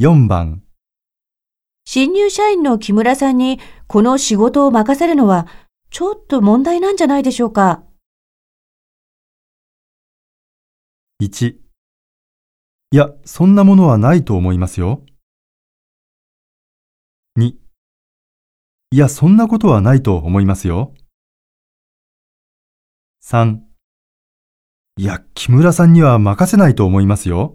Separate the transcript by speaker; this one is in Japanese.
Speaker 1: 4番、
Speaker 2: 新入社員の木村さんにこの仕事を任せるのはちょっと問題なんじゃないでしょうか。
Speaker 1: 1。いや、そんなものはないと思いますよ。2。いや、そんなことはないと思いますよ。3。いや、木村さんには任せないと思いますよ。